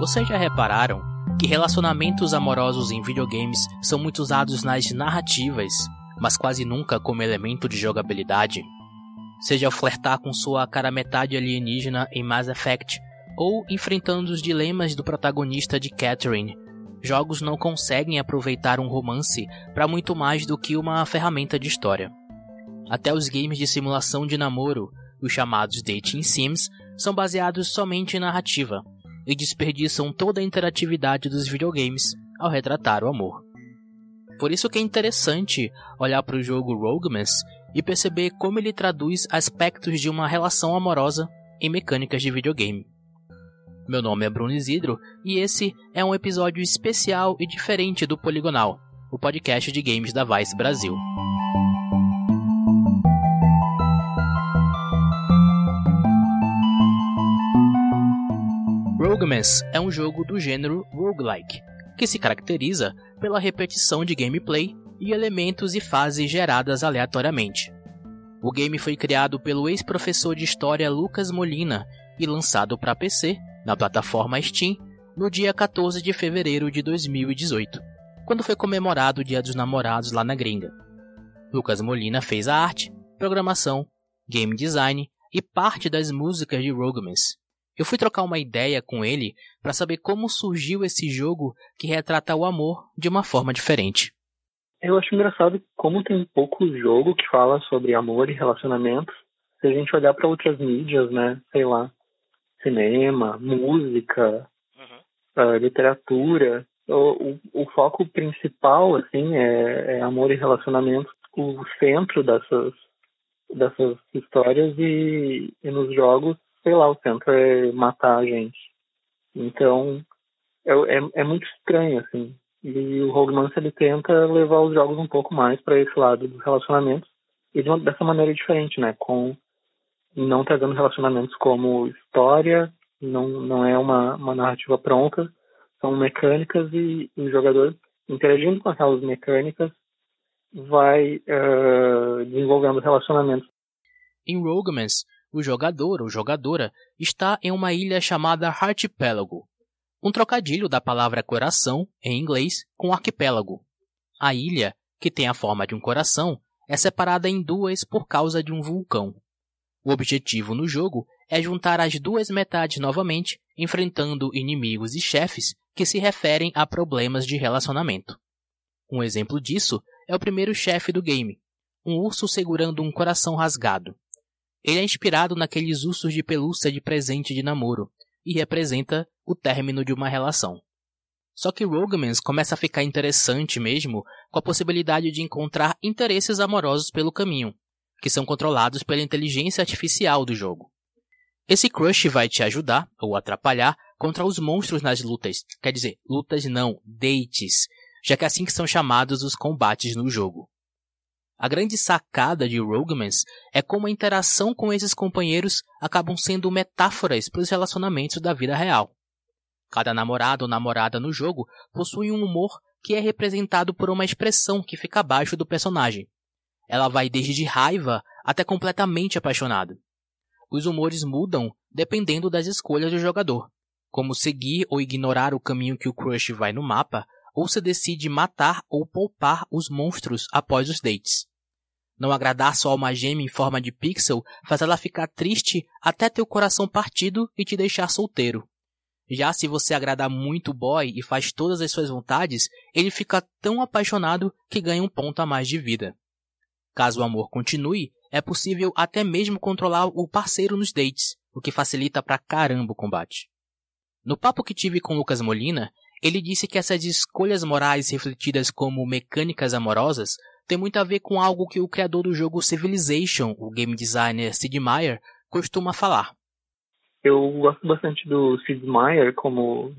Vocês já repararam que relacionamentos amorosos em videogames são muito usados nas narrativas, mas quase nunca como elemento de jogabilidade? Seja ao flertar com sua cara metade alienígena em Mass Effect, ou enfrentando os dilemas do protagonista de Catherine, jogos não conseguem aproveitar um romance para muito mais do que uma ferramenta de história. Até os games de simulação de namoro, os chamados dating sims, são baseados somente em narrativa, e desperdiçam toda a interatividade dos videogames ao retratar o amor. Por isso que é interessante olhar para o jogo Roguemas e perceber como ele traduz aspectos de uma relação amorosa em mecânicas de videogame. Meu nome é Bruno Isidro e esse é um episódio especial e diferente do Poligonal, o podcast de games da Vice Brasil. Roguemas é um jogo do gênero roguelike, que se caracteriza pela repetição de gameplay e elementos e fases geradas aleatoriamente. O game foi criado pelo ex-professor de história Lucas Molina e lançado para PC na plataforma Steam no dia 14 de fevereiro de 2018, quando foi comemorado o Dia dos Namorados lá na gringa. Lucas Molina fez a arte, programação, game design e parte das músicas de Roguemas, eu fui trocar uma ideia com ele para saber como surgiu esse jogo que retrata o amor de uma forma diferente. Eu acho engraçado como tem pouco jogo que fala sobre amor e relacionamentos. Se a gente olhar para outras mídias, né, sei lá, cinema, música, uhum. uh, literatura, o, o, o, foco principal, assim, é, é amor e relacionamentos. O centro dessas dessas histórias e, e nos jogos sei lá, o centro é matar a gente. Então, é, é, é muito estranho, assim. E o Rogue ele tenta levar os jogos um pouco mais para esse lado dos relacionamentos e de uma, dessa maneira diferente, né? Com não trazendo relacionamentos como história, não, não é uma, uma narrativa pronta, são mecânicas e, o jogador interagindo com aquelas mecânicas vai uh, desenvolvendo relacionamentos. Em Roguemans, o jogador ou jogadora está em uma ilha chamada Archipélago, um trocadilho da palavra coração, em inglês, com arquipélago. A ilha, que tem a forma de um coração, é separada em duas por causa de um vulcão. O objetivo no jogo é juntar as duas metades novamente, enfrentando inimigos e chefes que se referem a problemas de relacionamento. Um exemplo disso é o primeiro chefe do game, um urso segurando um coração rasgado. Ele é inspirado naqueles ursos de pelúcia de presente de namoro e representa o término de uma relação. Só que Rogamans começa a ficar interessante mesmo com a possibilidade de encontrar interesses amorosos pelo caminho, que são controlados pela inteligência artificial do jogo. Esse crush vai te ajudar, ou atrapalhar, contra os monstros nas lutas. Quer dizer, lutas não, dates, já que é assim que são chamados os combates no jogo. A grande sacada de Roguemans é como a interação com esses companheiros acabam sendo metáforas para os relacionamentos da vida real. Cada namorado ou namorada no jogo possui um humor que é representado por uma expressão que fica abaixo do personagem. Ela vai desde raiva até completamente apaixonado. Os humores mudam dependendo das escolhas do jogador, como seguir ou ignorar o caminho que o crush vai no mapa, ou se decide matar ou poupar os monstros após os dates. Não agradar sua alma gêmea em forma de pixel faz ela ficar triste até ter o coração partido e te deixar solteiro. Já se você agradar muito o boy e faz todas as suas vontades, ele fica tão apaixonado que ganha um ponto a mais de vida. Caso o amor continue, é possível até mesmo controlar o parceiro nos dates, o que facilita pra caramba o combate. No papo que tive com Lucas Molina, ele disse que essas escolhas morais refletidas como mecânicas amorosas tem muito a ver com algo que o criador do jogo Civilization, o game designer Sid Meier, costuma falar. Eu gosto bastante do Sid Meier como,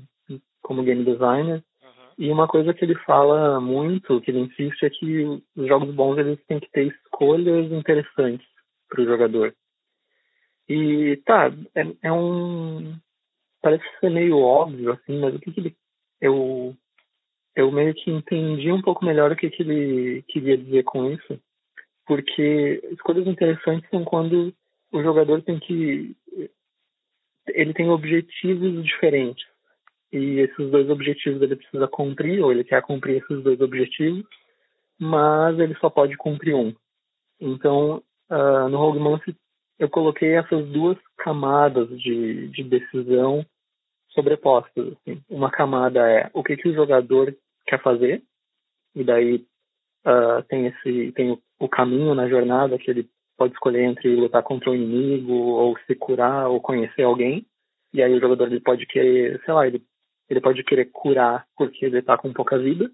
como game designer. Uhum. E uma coisa que ele fala muito, que ele insiste, é que os jogos bons eles têm que ter escolhas interessantes para o jogador. E tá, é, é, um. Parece ser meio óbvio, assim, mas o que, que ele. Eu eu meio que entendi um pouco melhor o que, que ele queria dizer com isso, porque escolhas interessantes são quando o jogador tem que ele tem objetivos diferentes e esses dois objetivos ele precisa cumprir, ou ele quer cumprir esses dois objetivos, mas ele só pode cumprir um. Então, uh, no Rogue eu coloquei essas duas camadas de, de decisão sobrepostas. Assim. Uma camada é o que, que o jogador quer fazer, e daí uh, tem esse tem o, caminho na jornada que ele pode escolher entre lutar contra o inimigo ou se curar ou conhecer alguém. E aí o jogador ele pode querer sei lá ele ele pode querer curar porque ele está com pouca vida.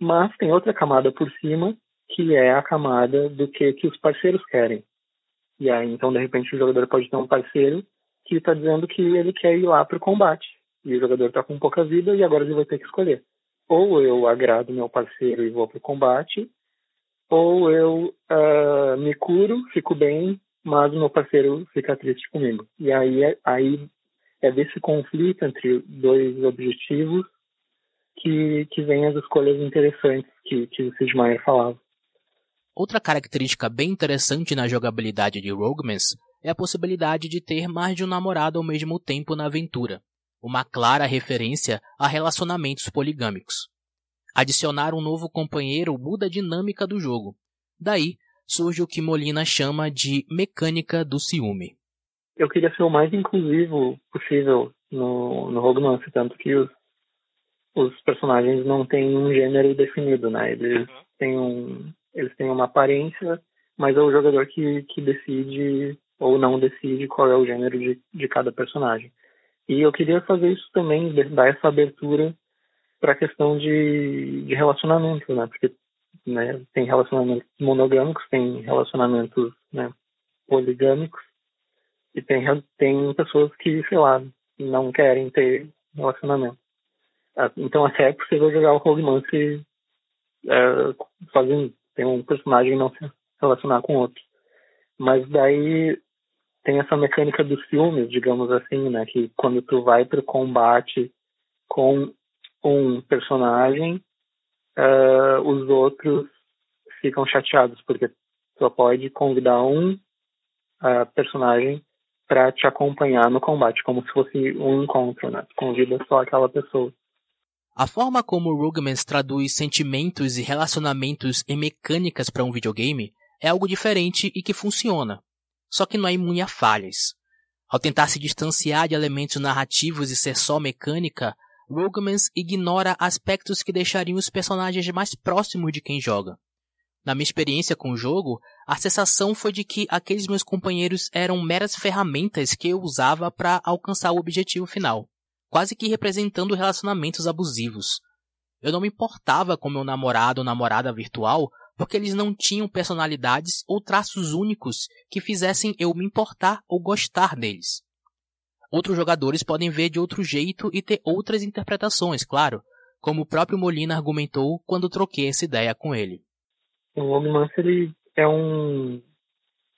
Mas tem outra camada por cima que é a camada do que que os parceiros querem. E aí então de repente o jogador pode ter um parceiro que está dizendo que ele quer ir lá para o combate. E o jogador está com pouca vida e agora ele vai ter que escolher ou eu agrado meu parceiro e vou para o combate, ou eu uh, me curo, fico bem, mas o meu parceiro fica triste comigo. E aí, é, aí é desse conflito entre dois objetivos que, que vem as escolhas interessantes que, que o Sid falava. Outra característica bem interessante na jogabilidade de Roguemans é a possibilidade de ter mais de um namorado ao mesmo tempo na aventura, uma clara referência a relacionamentos poligâmicos. Adicionar um novo companheiro muda a dinâmica do jogo. Daí surge o que Molina chama de mecânica do ciúme. Eu queria ser o mais inclusivo possível no, no Rogue tanto que os, os personagens não têm um gênero definido, né? Eles uhum. têm, um, eles têm uma aparência, mas é o jogador que, que decide ou não decide qual é o gênero de, de cada personagem. E eu queria fazer isso também, dar essa abertura para a questão de, de relacionamento, né? Porque né, tem relacionamentos monogâmicos, tem relacionamentos né, poligâmicos e tem, tem pessoas que, sei lá, não querem ter relacionamento. Ah, então até é possível jogar o Romance é, sozinho. Tem um personagem não se relacionar com outro. Mas daí tem essa mecânica dos filmes, digamos assim, né? Que quando tu vai pro combate com um personagem, uh, os outros ficam chateados, porque só pode convidar um uh, personagem para te acompanhar no combate, como se fosse um encontro, né? Tu convida só aquela pessoa. A forma como Rugmans traduz sentimentos e relacionamentos em mecânicas para um videogame é algo diferente e que funciona só que não é imune a falhas. Ao tentar se distanciar de elementos narrativos e ser só mecânica, Rogemans ignora aspectos que deixariam os personagens mais próximos de quem joga. Na minha experiência com o jogo, a sensação foi de que aqueles meus companheiros eram meras ferramentas que eu usava para alcançar o objetivo final, quase que representando relacionamentos abusivos. Eu não me importava com meu namorado ou namorada virtual porque eles não tinham personalidades ou traços únicos que fizessem eu me importar ou gostar deles. Outros jogadores podem ver de outro jeito e ter outras interpretações, claro, como o próprio Molina argumentou quando troquei essa ideia com ele. O Logmancer ele é um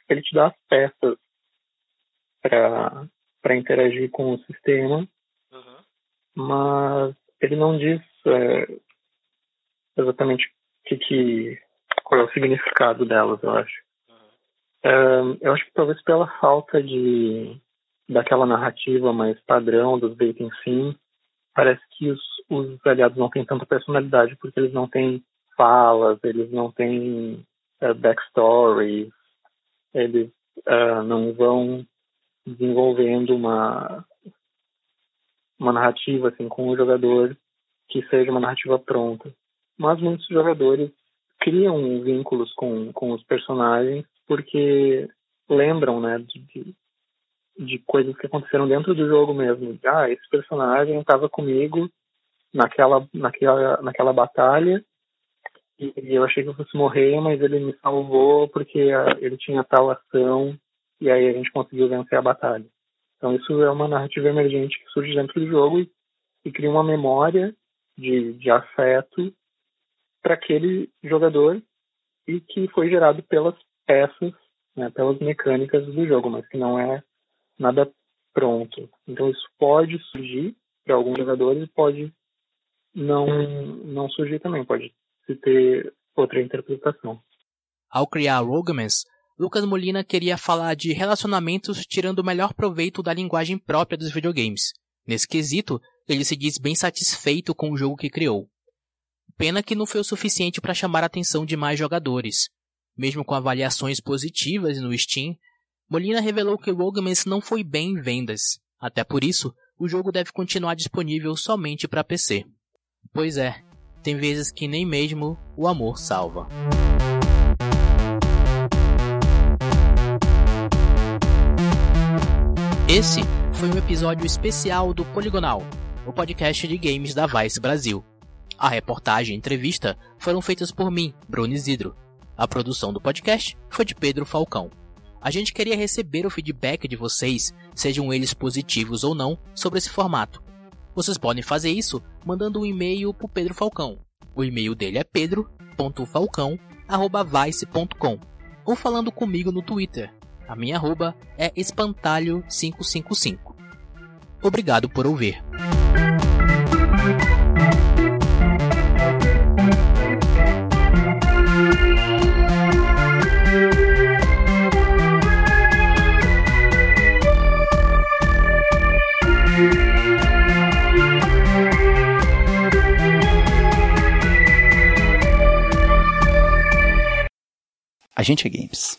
ele te dá as peças para para interagir com o sistema, uhum. mas ele não diz é, exatamente o que, que qual é o significado delas, eu acho. Eu acho que talvez pela falta de daquela narrativa mais padrão dos dating sim, parece que os, os aliados não têm tanta personalidade porque eles não têm falas, eles não têm uh, backstories, eles uh, não vão desenvolvendo uma uma narrativa assim com o jogador que seja uma narrativa pronta. Mas muitos jogadores criam vínculos com, com os personagens porque lembram, né, de, de coisas que aconteceram dentro do jogo mesmo. Ah, esse personagem estava comigo naquela, naquela, naquela batalha e eu achei que eu fosse morrer, mas ele me salvou porque ah, ele tinha tal ação e aí a gente conseguiu vencer a batalha. Então isso é uma narrativa emergente que surge dentro do jogo e, e cria uma memória de, de afeto para aquele jogador e que foi gerado pelas peças, né, pelas mecânicas do jogo, mas que não é nada pronto. Então isso pode surgir para alguns jogadores e pode não não surgir também, pode se ter outra interpretação. Ao criar Rogamans, Lucas Molina queria falar de relacionamentos tirando o melhor proveito da linguagem própria dos videogames, Nesse quesito, ele se diz bem satisfeito com o jogo que criou. Pena que não foi o suficiente para chamar a atenção de mais jogadores. Mesmo com avaliações positivas no Steam, Molina revelou que Roguemans não foi bem em vendas. Até por isso, o jogo deve continuar disponível somente para PC. Pois é, tem vezes que nem mesmo o amor salva. Esse foi um episódio especial do Poligonal, o podcast de games da Vice Brasil. A reportagem e entrevista foram feitas por mim, Bruno Isidro. A produção do podcast foi de Pedro Falcão. A gente queria receber o feedback de vocês, sejam eles positivos ou não, sobre esse formato. Vocês podem fazer isso mandando um e-mail para Pedro Falcão. O e-mail dele é pedro.falcão@vice.com ou falando comigo no Twitter. A minha arroba é espantalho555. Obrigado por ouvir. A gente é games.